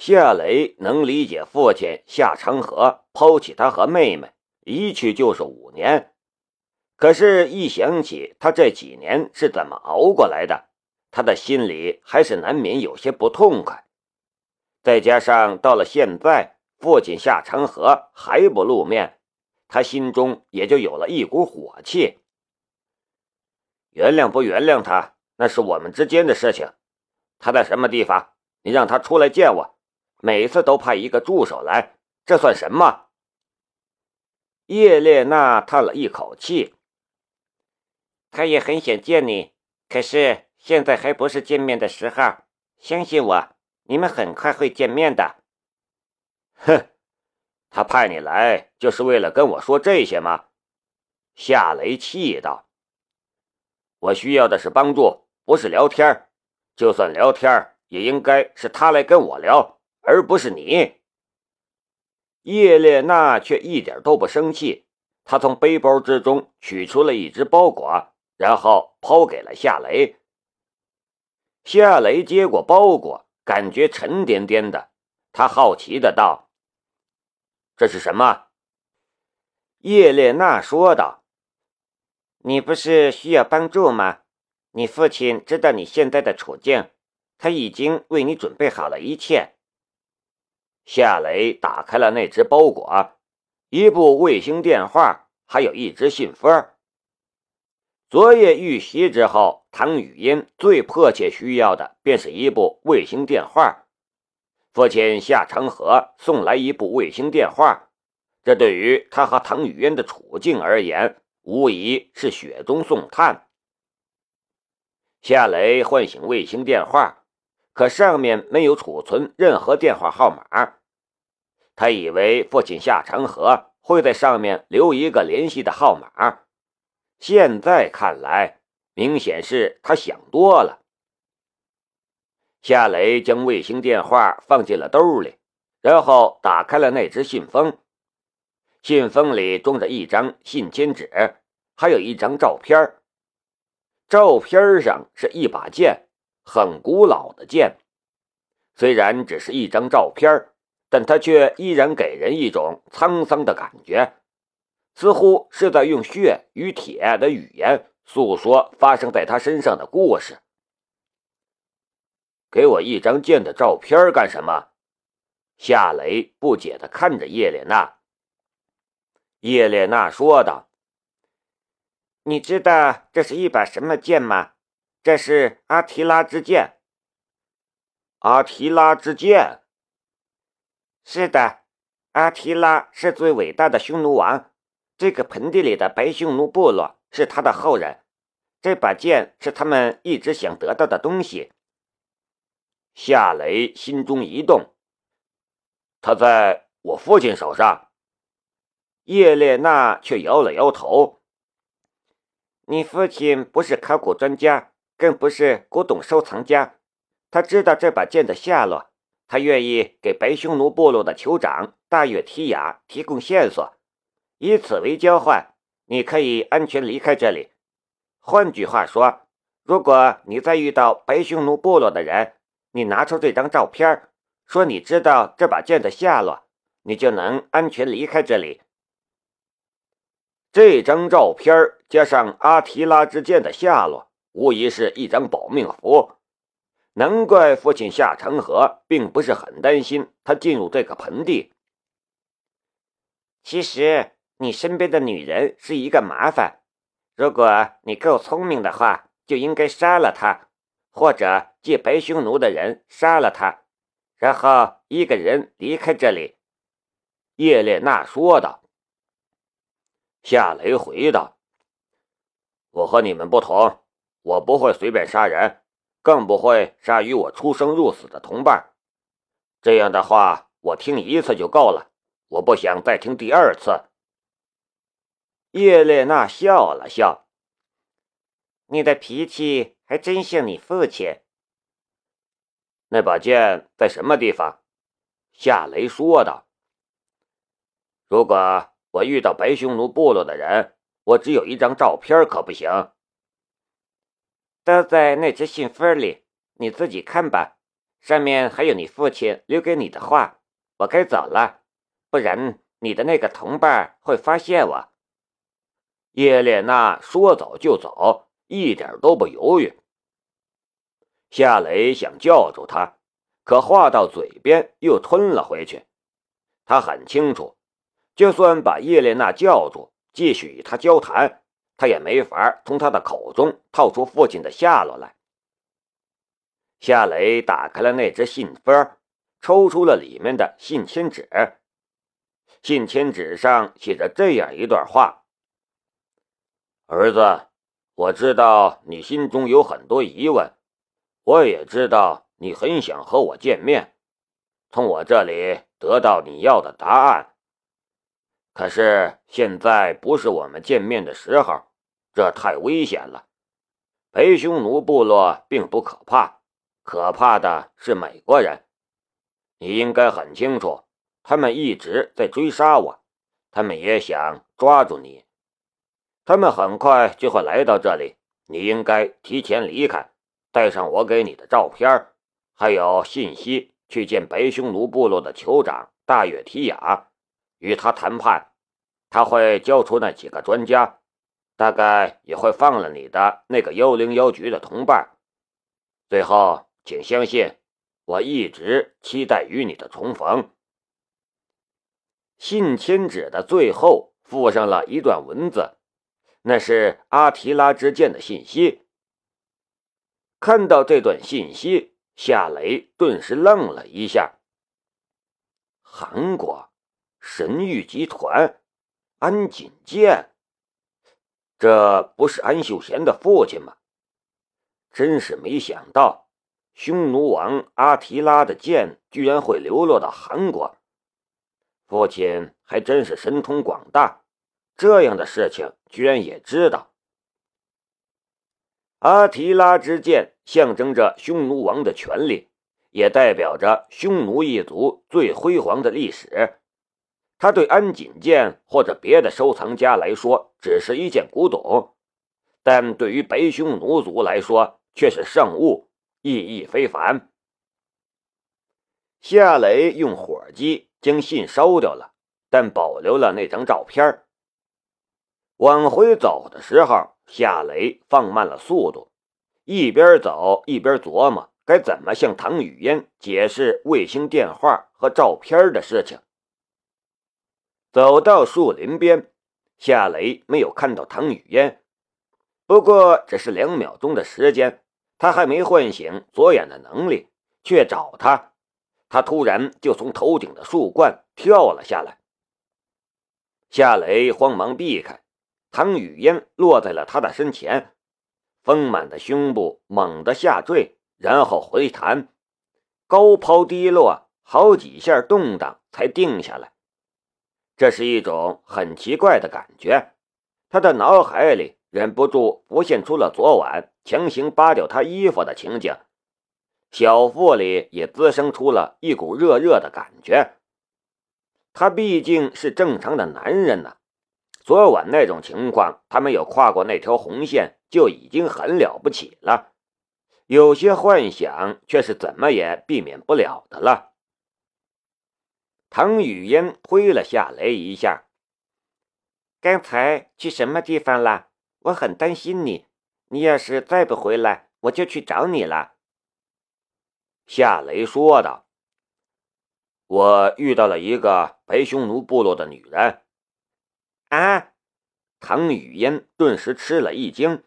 夏雷能理解父亲夏长河抛弃他和妹妹，一去就是五年。可是，一想起他这几年是怎么熬过来的，他的心里还是难免有些不痛快。再加上到了现在，父亲夏长河还不露面，他心中也就有了一股火气。原谅不原谅他，那是我们之间的事情。他在什么地方？你让他出来见我。每次都派一个助手来，这算什么？叶列娜叹了一口气。他也很想见你，可是现在还不是见面的时候。相信我，你们很快会见面的。哼，他派你来就是为了跟我说这些吗？夏雷气道。我需要的是帮助，不是聊天就算聊天也应该是他来跟我聊。而不是你，叶列娜却一点都不生气。她从背包之中取出了一只包裹，然后抛给了夏雷。夏雷接过包裹，感觉沉甸甸的。他好奇的道：“这是什么？”叶列娜说道：“你不是需要帮助吗？你父亲知道你现在的处境，他已经为你准备好了一切。”夏雷打开了那只包裹，一部卫星电话，还有一只信封。昨夜遇袭之后，唐雨嫣最迫切需要的便是一部卫星电话。父亲夏长河送来一部卫星电话，这对于他和唐雨嫣的处境而言，无疑是雪中送炭。夏雷唤醒卫星电话，可上面没有储存任何电话号码。他以为父亲夏长河会在上面留一个联系的号码，现在看来，明显是他想多了。夏雷将卫星电话放进了兜里，然后打开了那只信封。信封里装着一张信笺纸，还有一张照片。照片上是一把剑，很古老的剑。虽然只是一张照片。但他却依然给人一种沧桑的感觉，似乎是在用血与铁的语言诉说发生在他身上的故事。给我一张剑的照片干什么？夏雷不解地看着叶莲娜。叶莲娜说道：“你知道这是一把什么剑吗？这是阿提拉之剑。阿提拉之剑。”是的，阿提拉是最伟大的匈奴王。这个盆地里的白匈奴部落是他的后人。这把剑是他们一直想得到的东西。夏雷心中一动，他在我父亲手上。叶列娜却摇了摇头。你父亲不是考古专家，更不是古董收藏家。他知道这把剑的下落。他愿意给白匈奴部落的酋长大月提亚提供线索，以此为交换，你可以安全离开这里。换句话说，如果你再遇到白匈奴部落的人，你拿出这张照片，说你知道这把剑的下落，你就能安全离开这里。这张照片加上阿提拉之剑的下落，无疑是一张保命符。难怪父亲夏长河并不是很担心他进入这个盆地。其实你身边的女人是一个麻烦，如果你够聪明的话，就应该杀了她，或者借白匈奴的人杀了她，然后一个人离开这里。”叶列娜说道。夏雷回道：“我和你们不同，我不会随便杀人。”更不会杀与我出生入死的同伴。这样的话，我听一次就够了，我不想再听第二次。叶列娜笑了笑：“你的脾气还真像你父亲。”那把剑在什么地方？夏雷说道：“如果我遇到白匈奴部落的人，我只有一张照片，可不行。”在那只信封里，你自己看吧。上面还有你父亲留给你的话。我该走了，不然你的那个同伴会发现我。”叶莲娜说走就走，一点都不犹豫。夏雷想叫住他，可话到嘴边又吞了回去。他很清楚，就算把叶莲娜叫住，继续与他交谈，他也没法从他的口中套出父亲的下落来。夏雷打开了那只信封，抽出了里面的信签纸。信签纸上写着这样一段话：“儿子，我知道你心中有很多疑问。”我也知道你很想和我见面，从我这里得到你要的答案。可是现在不是我们见面的时候，这太危险了。白匈奴部落并不可怕，可怕的是美国人。你应该很清楚，他们一直在追杀我，他们也想抓住你。他们很快就会来到这里，你应该提前离开。带上我给你的照片，还有信息，去见白匈奴部落的酋长大月提亚，与他谈判。他会交出那几个专家，大概也会放了你的那个幺零幺局的同伴。最后，请相信，我一直期待与你的重逢。信签纸的最后附上了一段文字，那是阿提拉之剑的信息。看到这段信息，夏雷顿时愣了一下。韩国神域集团，安锦剑，这不是安秀贤的父亲吗？真是没想到，匈奴王阿提拉的剑居然会流落到韩国。父亲还真是神通广大，这样的事情居然也知道。阿提拉之剑象征着匈奴王的权力，也代表着匈奴一族最辉煌的历史。它对安锦剑或者别的收藏家来说只是一件古董，但对于北匈奴族来说却是圣物，意义非凡。夏雷用火机将信烧掉了，但保留了那张照片。往回走的时候。夏雷放慢了速度，一边走一边琢磨该怎么向唐雨嫣解释卫星电话和照片的事情。走到树林边，夏雷没有看到唐雨嫣，不过只是两秒钟的时间，他还没唤醒左眼的能力，却找他，他突然就从头顶的树冠跳了下来。夏雷慌忙避开。唐雨嫣落在了他的身前，丰满的胸部猛地下坠，然后回弹，高抛低落，好几下动荡才定下来。这是一种很奇怪的感觉，他的脑海里忍不住浮现出了昨晚强行扒掉他衣服的情景，小腹里也滋生出了一股热热的感觉。他毕竟是正常的男人呢。昨晚那种情况，他没有跨过那条红线就已经很了不起了。有些幻想却是怎么也避免不了的了。唐雨嫣推了夏雷一下：“刚才去什么地方了？我很担心你。你要是再不回来，我就去找你了。”夏雷说道：“我遇到了一个白匈奴部落的女人。”啊！唐雨嫣顿时吃了一惊。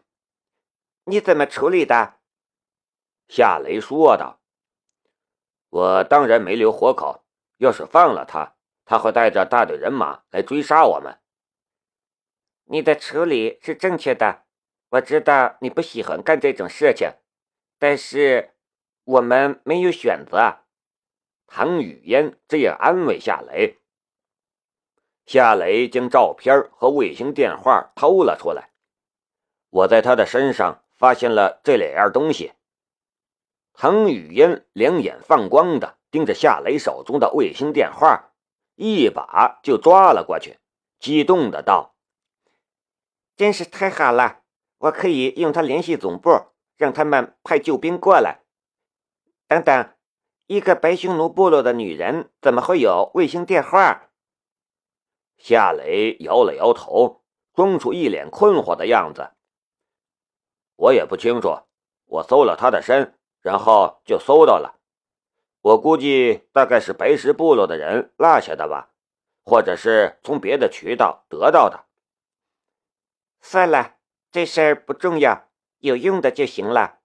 你怎么处理的？夏雷说道：“我当然没留活口。要是放了他，他会带着大队人马来追杀我们。”你的处理是正确的。我知道你不喜欢干这种事情，但是我们没有选择。唐雨嫣这样安慰夏雷。夏雷将照片和卫星电话偷了出来。我在他的身上发现了这两样东西。唐雨嫣两眼放光的盯着夏雷手中的卫星电话，一把就抓了过去，激动的道：“真是太好了！我可以用它联系总部，让他们派救兵过来。等等，一个白匈奴部落的女人怎么会有卫星电话？夏雷摇了摇头，装出一脸困惑的样子。我也不清楚，我搜了他的身，然后就搜到了。我估计大概是白石部落的人落下的吧，或者是从别的渠道得到的。算了，这事儿不重要，有用的就行了。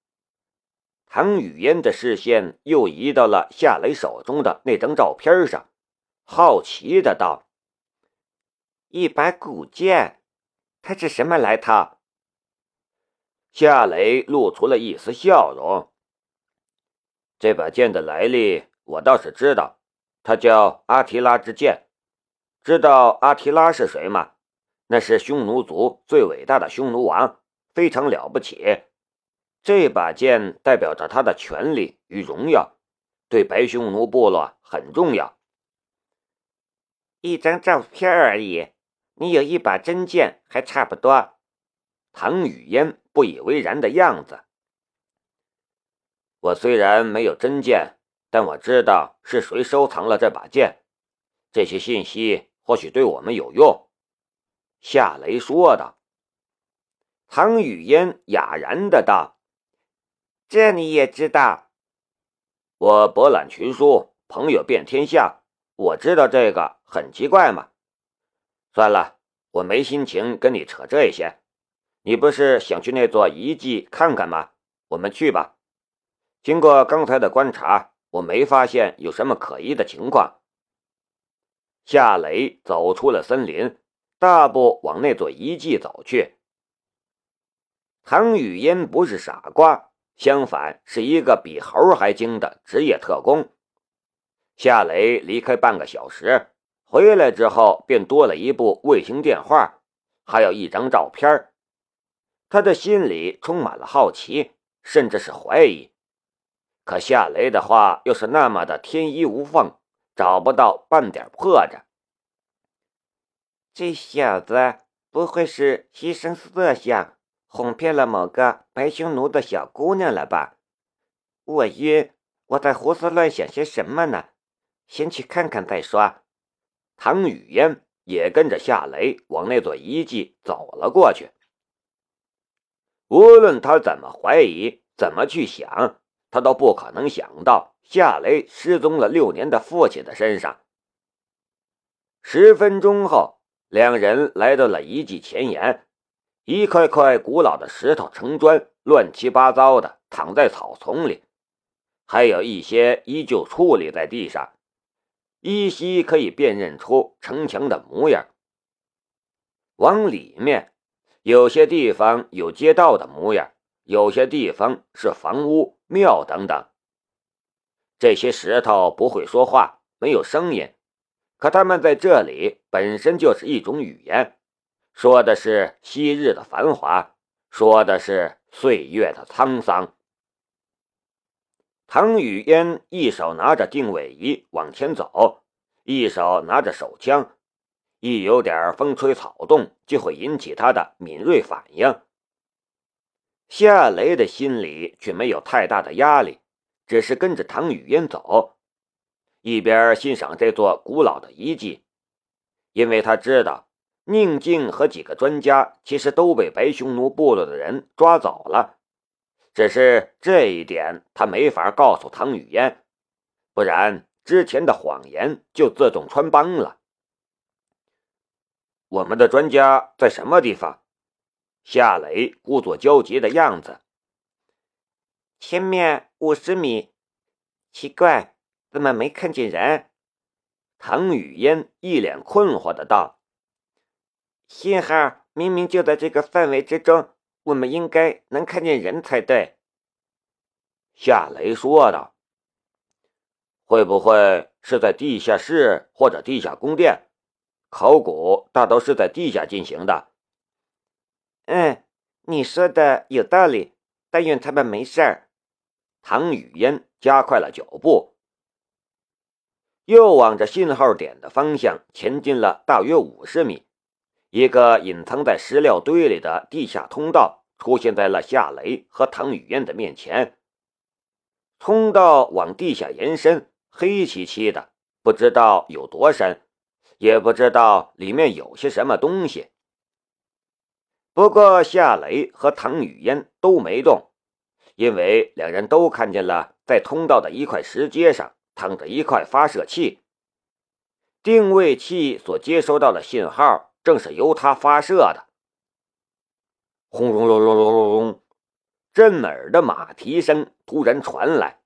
唐雨嫣的视线又移到了夏雷手中的那张照片上，好奇的道：“一把古剑，它是什么来头？”夏雷露出了一丝笑容：“这把剑的来历，我倒是知道，它叫阿提拉之剑。知道阿提拉是谁吗？那是匈奴族最伟大的匈奴王，非常了不起。”这把剑代表着他的权力与荣耀，对白匈奴部落很重要。一张照片而已，你有一把真剑还差不多。唐雨嫣不以为然的样子。我虽然没有真剑，但我知道是谁收藏了这把剑，这些信息或许对我们有用。”夏雷说道。唐雨嫣哑然的道。这你也知道？我博览群书，朋友遍天下，我知道这个很奇怪吗？算了，我没心情跟你扯这些。你不是想去那座遗迹看看吗？我们去吧。经过刚才的观察，我没发现有什么可疑的情况。夏雷走出了森林，大步往那座遗迹走去。唐雨嫣不是傻瓜。相反，是一个比猴还精的职业特工。夏雷离开半个小时，回来之后便多了一部卫星电话，还有一张照片。他的心里充满了好奇，甚至是怀疑。可夏雷的话又是那么的天衣无缝，找不到半点破绽。这小子不会是牺牲色相？哄骗了某个白匈奴的小姑娘了吧？我晕，我在胡思乱想些什么呢？先去看看再说。唐雨嫣也跟着夏雷往那座遗迹走了过去。无论他怎么怀疑，怎么去想，他都不可能想到夏雷失踪了六年的父亲的身上。十分钟后，两人来到了遗迹前沿。一块块古老的石头城砖，乱七八糟的躺在草丛里，还有一些依旧矗立在地上，依稀可以辨认出城墙的模样。往里面，有些地方有街道的模样，有些地方是房屋、庙等等。这些石头不会说话，没有声音，可他们在这里本身就是一种语言。说的是昔日的繁华，说的是岁月的沧桑。唐雨嫣一手拿着定位仪往前走，一手拿着手枪，一有点风吹草动就会引起他的敏锐反应。夏雷的心里却没有太大的压力，只是跟着唐雨嫣走，一边欣赏这座古老的遗迹，因为他知道。宁静和几个专家其实都被白匈奴部落的人抓走了，只是这一点他没法告诉唐雨嫣，不然之前的谎言就自动穿帮了。我们的专家在什么地方？夏雷故作焦急的样子。前面五十米，奇怪，怎么没看见人？唐雨嫣一脸困惑的道。信号明明就在这个范围之中，我们应该能看见人才对。”夏雷说道。“会不会是在地下室或者地下宫殿？考古大都是在地下进行的。”“嗯，你说的有道理。但愿他们没事儿。”唐雨嫣加快了脚步，又往着信号点的方向前进了大约五十米。一个隐藏在石料堆里的地下通道出现在了夏雷和唐雨嫣的面前。通道往地下延伸，黑漆漆的，不知道有多深，也不知道里面有些什么东西。不过夏雷和唐雨嫣都没动，因为两人都看见了，在通道的一块石阶上躺着一块发射器。定位器所接收到的信号正是由它发射的。轰隆隆隆隆隆隆，震耳的马蹄声突然传来。